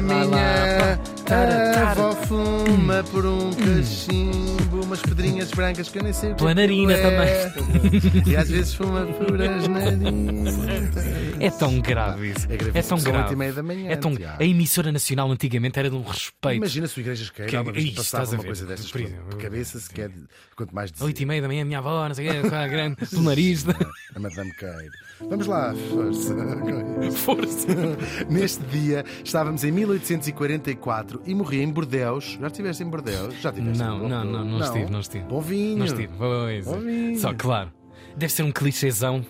minha avó por um cachimbo, umas pedrinhas brancas que eu nem sei o que Pela narina é. E às vezes fuma por as narinas. É tão grave isso. É gravíssimo. tão São grave. meia da manhã, É tão... Tiago. A emissora nacional antigamente era de um respeito. Imagina se o Igrejas Que- Queira uma vez passava uma coisa destas por cabeça, se quer, quanto mais dizer. Oito e meia da manhã, a minha avó, não sei o a grande pelo nariz. A Madame Queiro. Vamos lá, força. Força. Neste dia estávamos em 1844 e morri em Bordeus. Já estiveste em Já estiveste Não, não, não, não estive, não estive. Bom vinho. Não estive. Pois. Bom vinho. Só, claro. Deve ser um clichêzão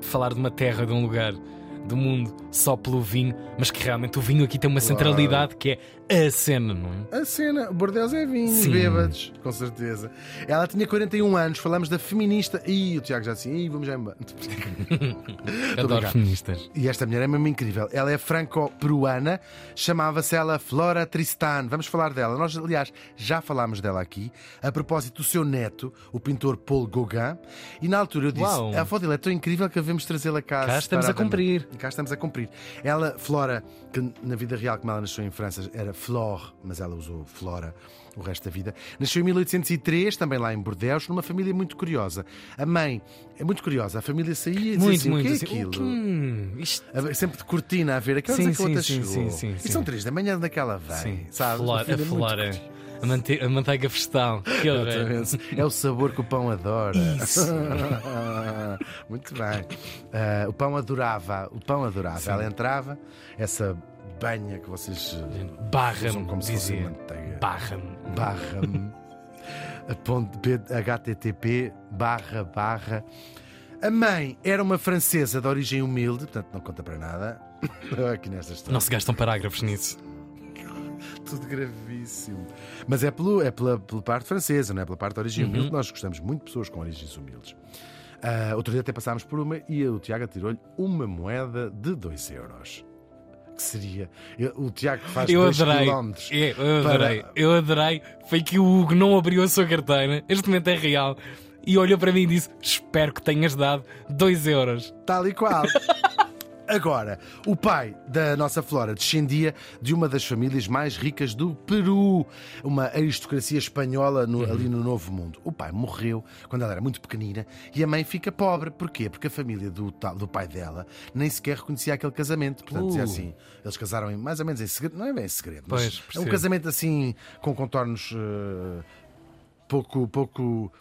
falar de uma terra, de um lugar do mundo só pelo vinho, mas que realmente o vinho aqui tem uma centralidade que é a cena, não é? A cena, Bordeus é vinho, Sim. bêbados, com certeza. Ela tinha 41 anos, falamos da feminista. Ih, o Tiago já assim, ih, vamos já embora. Adoro feministas. E esta mulher é mesmo incrível. Ela é franco-peruana, chamava-se ela Flora Tristan. Vamos falar dela. Nós, aliás, já falámos dela aqui, a propósito do seu neto, o pintor Paul Gauguin. E na altura eu disse: Uau. a foto dele é tão incrível que devemos trazê-la cá. Cá estamos a separadamente." cumprir. E cá estamos a cumprir. Ela, Flora, que na vida real, como ela nasceu em França, era Flore, mas ela usou Flora o resto da vida. Nasceu em 1803, também lá em Bordeaux, numa família muito curiosa. A mãe é muito curiosa. A família saía e dizia Muito, assim, muito. o que é assim, aquilo? hum, isto... Sempre de cortina a ver aquelas Sim, é sim, sim, sim, sim, E são três da manhã daquela vem, Sim, sabe? a flora, a, flora a, mante- a manteiga vegetal. Que. É o sabor que o pão adora. Isso. Muito bem. Ah, o pão adorava. O pão adorava. Sim. Ela entrava, essa banha que vocês eh, Barra-me, como se fosse manteiga. Barra-me. barra a ponto P- http barra barra. A mãe era uma francesa de origem humilde portanto não conta para nada. Aqui nesta história. Não se gastam parágrafos nisso. tudo gravíssimo. Mas é, pelo, é pela, pela parte francesa não é? Pela parte de origem Uhum. humilde nós gostamos muito de pessoas com origens humildes. Ah, outro dia até passámos por uma e o Tiago tirou-lhe uma moeda de 2 euros que seria eu- o Tiago faz Eu 2 adorei. quilómetros É, eu para- adorei. Eu adorei. Foi que o Hugo não abriu a sua carteira. Este momento é real. E olhou para mim e disse: Espero que tenhas dado 2 euros. Tal e qual. Agora, o pai da nossa Flora descendia de uma das famílias mais ricas do Peru, uma aristocracia espanhola no- ali no Novo Mundo. O pai morreu quando ela era muito pequenina e a mãe fica pobre. Porquê? Porque a família do, do pai dela nem sequer reconhecia aquele casamento. Portanto, dizia Uh. assim, eles casaram em- mais ou menos em segredo, não é bem em segredo, Pois, mas é um casamento assim com contornos eh, pouco, pouco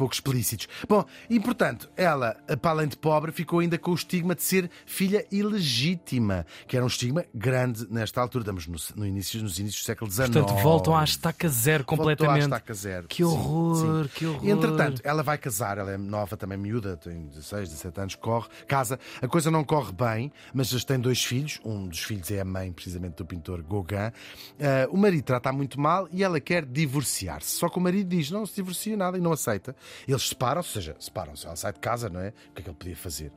pouco explícitos. Bom, e portanto, ela, para além de pobre, ficou ainda com o estigma de ser filha ilegítima, que era um estigma grande nesta altura. Estamos no, no início, nos inícios do século XIX. Portanto, voltam à estaca zero Voltou completamente. à estaca zero. Que Sim, horror, sim. que horror. Entretanto, ela vai casar, ela é nova, também miúda, tem 16, 17 anos, corre, casa. A coisa não corre bem, mas já tem dois filhos. Um dos filhos é a mãe, precisamente, do pintor Gauguin. Ah, o marido trata muito mal e ela quer divorciar-se. Só que o marido diz: não se divorcia nada e não aceita. Eles separam-se, ou seja, separam-se. Ela sai de casa, não é? O que é que ele podia fazer?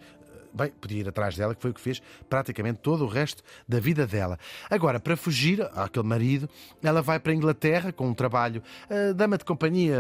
Bem, podia ir atrás dela, que foi o que fez praticamente todo o resto da vida dela. Agora, para fugir àquele marido, ela vai para a Inglaterra com um trabalho, ah, dama de companhia,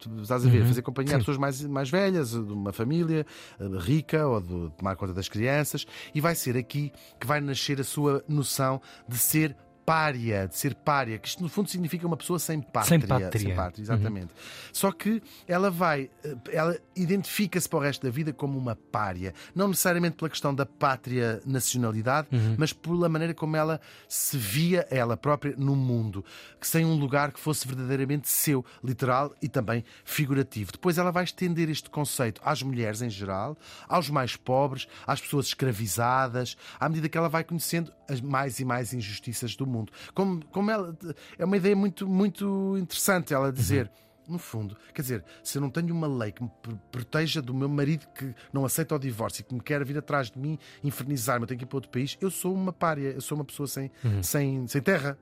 tu estás a ver, fazer companhia a pessoas mais, mais velhas, de uma família ah, rica ou de tomar conta das crianças, e vai ser aqui que vai nascer a sua noção de ser pária, de ser pária, que isto no fundo significa uma pessoa sem pátria. Sem pátria. Sem pátria, exatamente. Só que ela vai, eh, ela identifica-se para o resto da vida como uma pária. Não necessariamente pela questão da pátria nacionalidade, mas pela maneira como ela se via ela própria no mundo, que sem um lugar que fosse verdadeiramente seu, literal e também figurativo. Depois ela vai estender este conceito às mulheres em geral, aos mais pobres, às pessoas escravizadas, à medida que ela vai conhecendo as mais e mais injustiças do mundo. Como, como ela é uma ideia muito, muito interessante ela dizer. No fundo, quer dizer, se eu não tenho uma lei que me pr- proteja do meu marido que não aceita o divórcio e que me quer vir atrás de mim, infernizar-me, eu tenho que ir para outro país, eu sou uma pária, eu sou uma pessoa sem, sem, sem terra.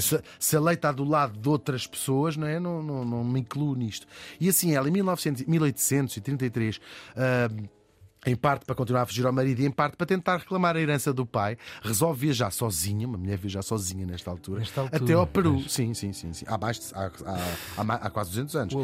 Se, se a lei está do lado de outras pessoas, não é? Não, não, não me incluo nisto. E assim, ela em 1900, 1833. ah, em parte para continuar a fugir ao marido e em parte para tentar reclamar a herança do pai, resolve viajar sozinha, uma mulher viajar sozinha nesta altura, Nesta altura, até ao Peru. Sim, sim, sim, sim. Há, há, há- há quase 200 anos.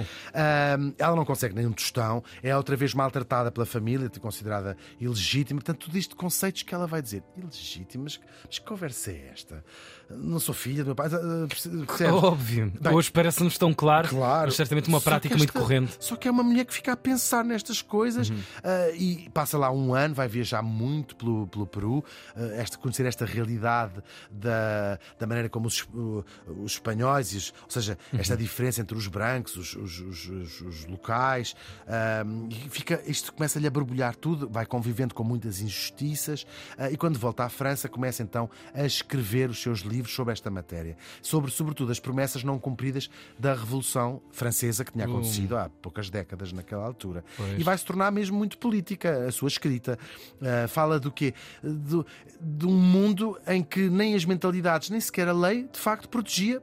Ela não consegue nenhum tostão, é outra vez maltratada pela família, considerada ilegítima. Portanto, tudo isto de conceitos que ela vai dizer. Ilegítima? Mas, mas que conversa é esta? Não sou filha do meu pai. ah, percebes? Óbvio. Bem, Hoje parece-nos tão claro, Claro. mas certamente uma prática muito esta- corrente. Só que é uma mulher que fica a pensar nestas coisas ah, e passa lá um ano, vai viajar muito pelo, pelo Peru, ah, esta, conhecer esta realidade da, da maneira como os, uh, os espanhóis, os- ou seja, esta diferença entre os brancos, os, os- os- os- locais, ah, e fica, isto começa-lhe a borbulhar tudo, vai convivendo com muitas injustiças ah, e quando volta à França começa então a escrever os seus livros sobre esta matéria, sobre sobretudo as promessas não cumpridas da Revolução Francesa que tinha acontecido há poucas décadas naquela altura. Pois. E vai se tornar mesmo muito política a sua escrita. Ah, fala do quê? Do, de um mundo em que nem as mentalidades, nem sequer a lei, de facto, protegia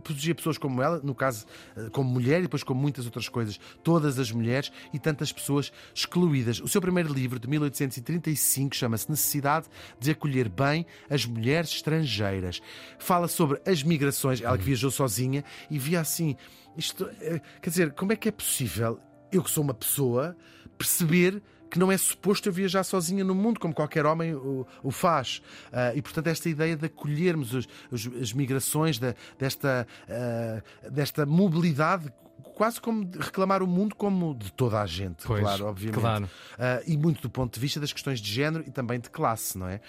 protegia pessoas como ela, no caso eh, como mulher e depois como muitas outras coisas, todas as mulheres e tantas pessoas excluídas. O seu primeiro livro, de 1835, chama-se Necessidade de Acolher Bem as Mulheres Estrangeiras. Fala sobre as migrações, ela que viajou sozinha e via assim, isto, eh, quer dizer, como é que é possível eu que sou uma pessoa perceber que não é suposto eu viajar sozinha no mundo, como qualquer homem o, o faz. Ah, e, portanto, esta ideia de acolhermos os- os- as migrações, da- desta, ah, desta mobilidade, quase como reclamar o mundo como de toda a gente, Pois, claro, obviamente. claro. Ah, e muito do ponto de vista das questões de género e também de classe, não é?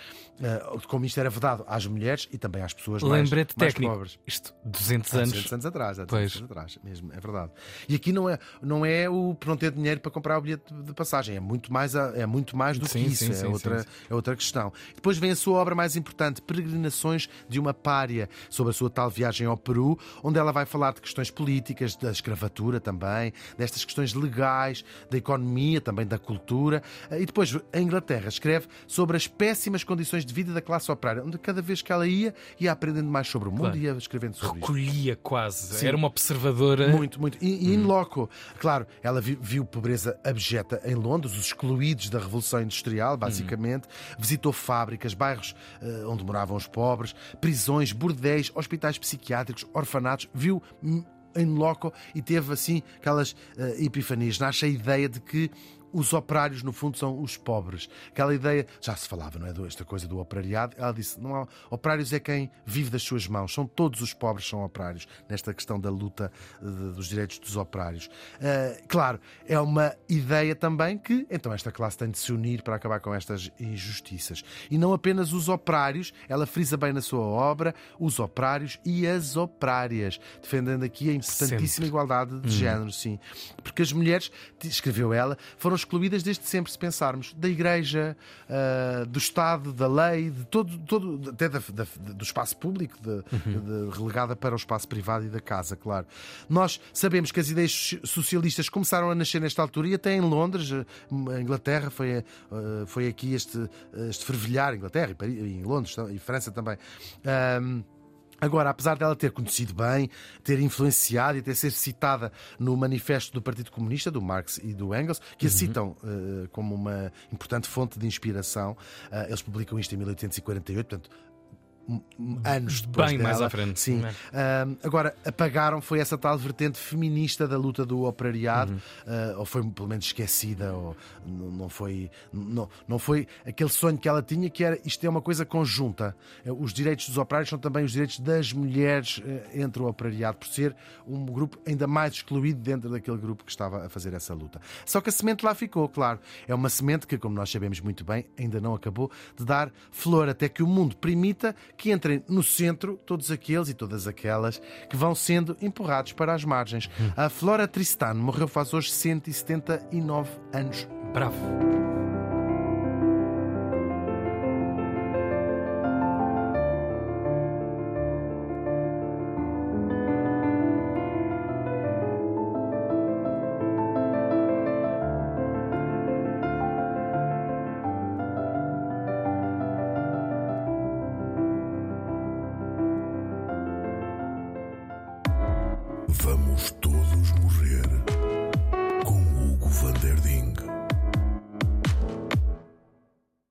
Ah, como isto era vedado às mulheres e também às pessoas mais, Lembrete mais técnico. pobres. Isto, 200 Há anos. 200 anos atrás, há 200 Pois. anos atrás, mesmo, é verdade. E aqui não é, não é o não ter dinheiro para comprar o bilhete de passagem, é muito mais, é muito mais do Sim, que isso, sim, é, sim, outra, é outra questão. Depois vem a sua obra mais importante, Peregrinações de uma Pária, sobre a sua tal viagem ao Peru, onde ela vai falar de questões políticas, da escravatura também, destas questões legais, da economia, também da cultura. E depois, a Inglaterra, escreve sobre as péssimas condições de vida da classe operária, onde cada vez que ela ia, ia aprendendo mais sobre o mundo Claro. e ia escrevendo sobre isto. Recolhia quase. Sim. Era uma observadora. Muito, muito. E, e in loco. Claro, ela vi- viu pobreza abjeta em Londres, os excluídos da Revolução Industrial, basicamente. Visitou fábricas, bairros eh, onde moravam os pobres, prisões, bordéis, hospitais psiquiátricos, orfanatos. Viu hum, em loco e teve assim aquelas eh, epifanias. Nasce a ideia de que os operários, no fundo, são os pobres. Aquela ideia, já se falava, não é? Esta coisa do operariado. Ela disse: não há, operários é quem vive das suas mãos. São todos os pobres são operários, nesta questão da luta eh, dos direitos dos operários. Eh, claro, é uma ideia também que, então, esta classe tem de se unir para acabar com estas injustiças. E não apenas os operários, ela frisa bem na sua obra, os operários e as operárias, defendendo aqui a importantíssima Sempre. igualdade de género, sim. Porque as mulheres, escreveu ela, foram excluídas desde sempre, se pensarmos, da Igreja, ah, do Estado, da lei, de todo, todo até da- da- do espaço público, de- de- relegada para o espaço privado e da casa, claro. Nós sabemos que as ideias socialistas começaram a nascer nesta altura e até em Londres, a Inglaterra, foi, ah, foi aqui este, este fervilhar, Inglaterra e, Paris, e Londres e França também. Agora, apesar dela ter conhecido bem, ter influenciado e ter sido citada no manifesto do Partido Comunista, do Marx e do Engels, que a citam eh, como uma importante fonte de inspiração, eh, eles publicam isto em 1848, portanto, anos depois Bem dela. mais à frente. Sim. É. Ahm, agora, apagaram foi essa tal vertente feminista da luta do operariado, Uhum. ah, ou foi pelo menos esquecida, ou não foi, não, não foi aquele sonho que ela tinha, que era isto é uma coisa conjunta. Eh, Os direitos dos operários são também os direitos das mulheres eh, entre o operariado, por ser um grupo ainda mais excluído dentro daquele grupo que estava a fazer essa luta. Só que a semente lá ficou, claro. É uma semente que, como nós sabemos muito bem, ainda não acabou de dar flor, até que o mundo permita que entrem no centro todos aqueles e todas aquelas que vão sendo empurrados para as margens. A Flora Tristan morreu faz hoje 179 anos. Bravo.